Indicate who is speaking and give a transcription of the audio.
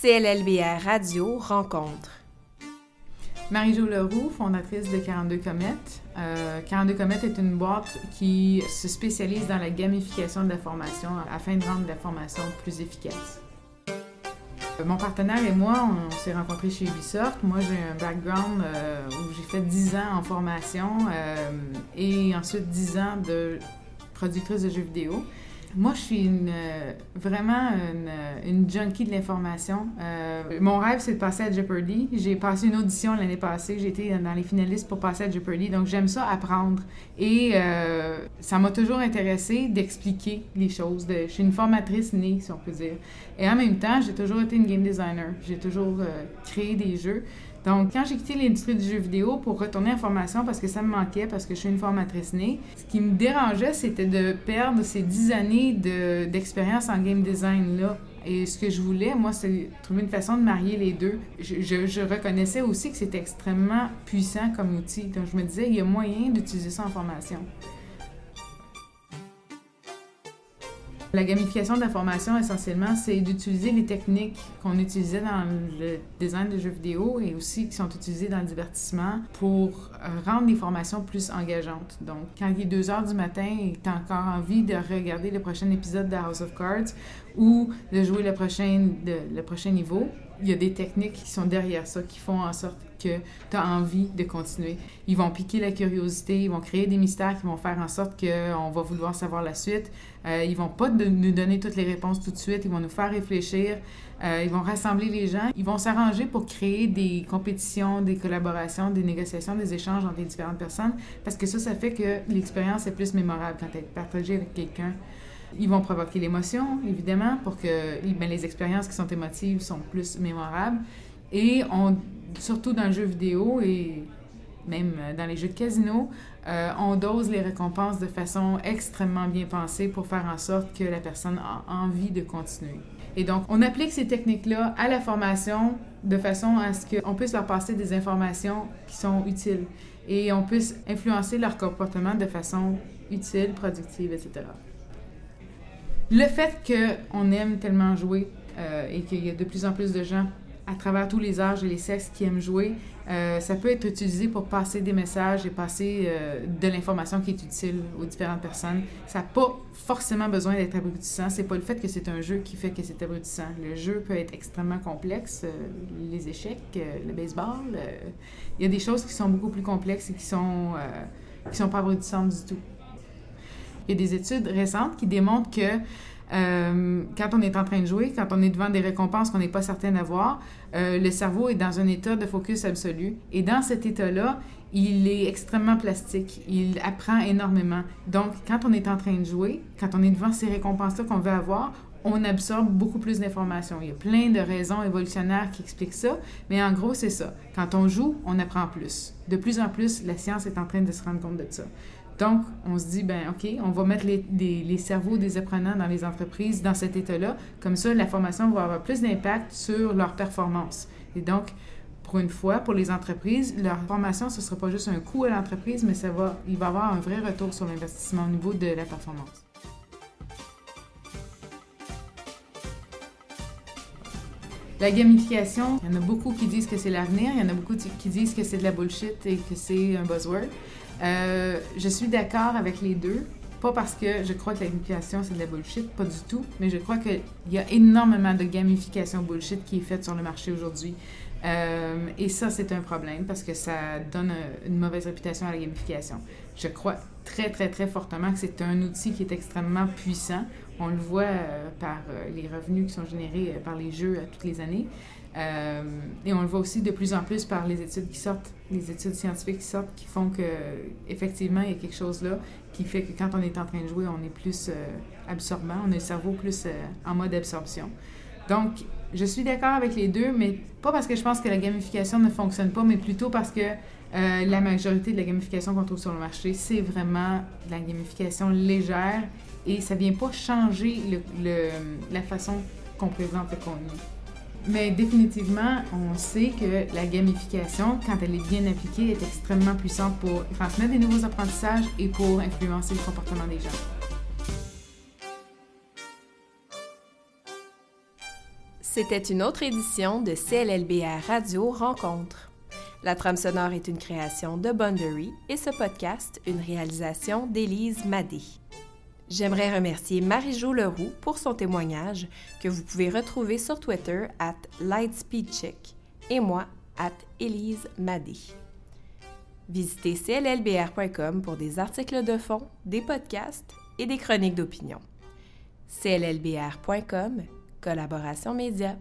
Speaker 1: CLLBR Radio rencontre.
Speaker 2: Marie-Jo Leroux, fondatrice de 42 Comètes. Euh, 42 Comètes est une boîte qui se spécialise dans la gamification de la formation afin de rendre la formation plus efficace. Euh, Mon partenaire et moi, on s'est rencontrés chez Ubisoft. Moi, j'ai un background euh, où j'ai fait 10 ans en formation euh, et ensuite 10 ans de productrice de jeux vidéo. Moi, je suis une, euh, vraiment une, euh, une junkie de l'information. Euh, mon rêve, c'est de passer à Jeopardy. J'ai passé une audition l'année passée. J'ai été dans les finalistes pour passer à Jeopardy. Donc, j'aime ça apprendre. Et ça m'a toujours intéressé d'expliquer les choses. Je suis une formatrice née, si on peut dire. Et en même temps, j'ai toujours été une game designer. J'ai toujours créé des jeux. Donc, quand j'ai quitté l'industrie du jeu vidéo pour retourner en formation parce que ça me manquait, parce que je suis une formatrice née, ce qui me dérangeait, c'était de perdre ces dix années de- d'expérience en game design-là. Et ce que je voulais, moi, c'est trouver une façon de marier les deux. Je, je- je reconnaissais aussi que c'était extrêmement puissant comme outil. Donc, je me disais, il y a moyen d'utiliser ça en formation. La gamification de la formation, essentiellement, c'est d'utiliser les techniques qu'on utilisait dans le design de jeux vidéo et aussi qui sont utilisées dans le divertissement pour rendre les formations plus engageantes. Donc, quand il est 2 heures du matin et tu as encore envie de regarder le prochain épisode de House of Cards ou de jouer le prochain, le prochain niveau, il y a des techniques qui sont derrière ça qui font en sorte que tu as envie de continuer. Ils vont piquer la curiosité, ils vont créer des mystères qui vont faire en sorte qu'on va vouloir savoir la suite. Euh, ils vont pas nous donner toutes les réponses tout de suite, ils vont nous faire réfléchir, euh, ils vont rassembler les gens, ils vont s'arranger pour créer des compétitions, des collaborations, des négociations, des échanges entre les différentes personnes, parce que ça, ça fait que l'expérience est plus mémorable quand elle est partagée avec quelqu'un. Ils vont provoquer l'émotion, évidemment, pour que ben, les expériences qui sont émotives sont plus mémorables. Et on, surtout dans le jeu vidéo et même euh, dans les jeux de casino, euh, on dose les récompenses de façon extrêmement bien pensée pour faire en sorte que la personne a envie de continuer. Et donc, on applique ces techniques-là à la formation de façon à ce qu'on puisse leur passer des informations qui sont utiles et on puisse influencer leur comportement de façon utile, productive, etc. Le fait qu'on aime tellement jouer euh, et qu'il y a de plus en plus de gens à travers tous les âges et les sexes qui aiment jouer, euh, ça peut être utilisé pour passer des messages et passer euh, de l'information qui est utile aux différentes personnes. Ça n'a pas forcément besoin d'être abrutissant. C'est pas le fait que c'est un jeu qui fait que c'est abrutissant. Le jeu peut être extrêmement complexe. les échecs, le baseball, il y a des choses qui sont beaucoup plus complexes et qui sont, qui sont pas abrutissantes du tout. Il y a des études récentes qui démontrent que euh, quand on est en train de jouer, quand on est devant des récompenses qu'on n'est pas certain d'avoir, euh, le cerveau est dans un état de focus absolu. Et dans cet état-là, il est extrêmement plastique. Il apprend énormément. Donc, quand on est en train de jouer, quand on est devant ces récompenses-là qu'on veut avoir, on absorbe beaucoup plus d'informations. Il y a plein de raisons évolutionnaires qui expliquent ça, mais en gros, c'est ça. Quand on joue, on apprend plus. De plus en plus, la science est en train de se rendre compte de ça. Donc, on se dit, ben OK, on va mettre les, cerveaux des apprenants dans les entreprises dans cet état-là. Comme ça, la formation va avoir plus d'impact sur leur performance. Et donc, pour une fois, pour les entreprises, leur formation, ce ne sera pas juste un coût à l'entreprise, mais ça va, il va avoir un vrai retour sur l'investissement au niveau de la performance. La gamification, il y en a beaucoup qui disent que c'est l'avenir, il y en a beaucoup qui disent que c'est de la bullshit et que c'est un buzzword. Euh, je suis d'accord avec les deux. Pas parce que je crois que la gamification c'est de la bullshit, pas du tout, mais je crois qu'il y a énormément de gamification bullshit qui est faite sur le marché aujourd'hui. Euh, et ça, c'est un problème parce que ça donne une mauvaise réputation à la gamification. Je crois très, très, très fortement que c'est un outil qui est extrêmement puissant. On le voit euh, par euh, les revenus qui sont générés euh, par les jeux toutes les années. Et on le voit aussi de plus en plus par les études qui sortent, les études scientifiques qui sortent, qui font que effectivement il y a quelque chose là qui fait que quand on est en train de jouer, on est plus absorbant, on a le cerveau plus en mode absorption. Donc, je suis d'accord avec les deux, mais pas parce que je pense que la gamification ne fonctionne pas, mais plutôt parce que euh, la majorité de la gamification qu'on trouve sur le marché, c'est vraiment de la gamification légère et ça vient pas changer la façon qu'on présente le contenu. Mais définitivement, on sait que la gamification, quand elle est bien appliquée, est extrêmement puissante pour transmettre des nouveaux apprentissages et pour influencer le comportement des gens.
Speaker 1: C'était une autre édition de CLLBR Radio Rencontre. La trame sonore est une création de Boundary et ce podcast une réalisation d'Élise Madé. J'aimerais remercier Marie-Jo Leroux pour son témoignage que vous pouvez retrouver sur Twitter at Lightspeedcheck et moi at Élise Madé. Visitez cllbr.com pour des articles de fond, des podcasts et des chroniques d'opinion. cllbr.com, collaboration média.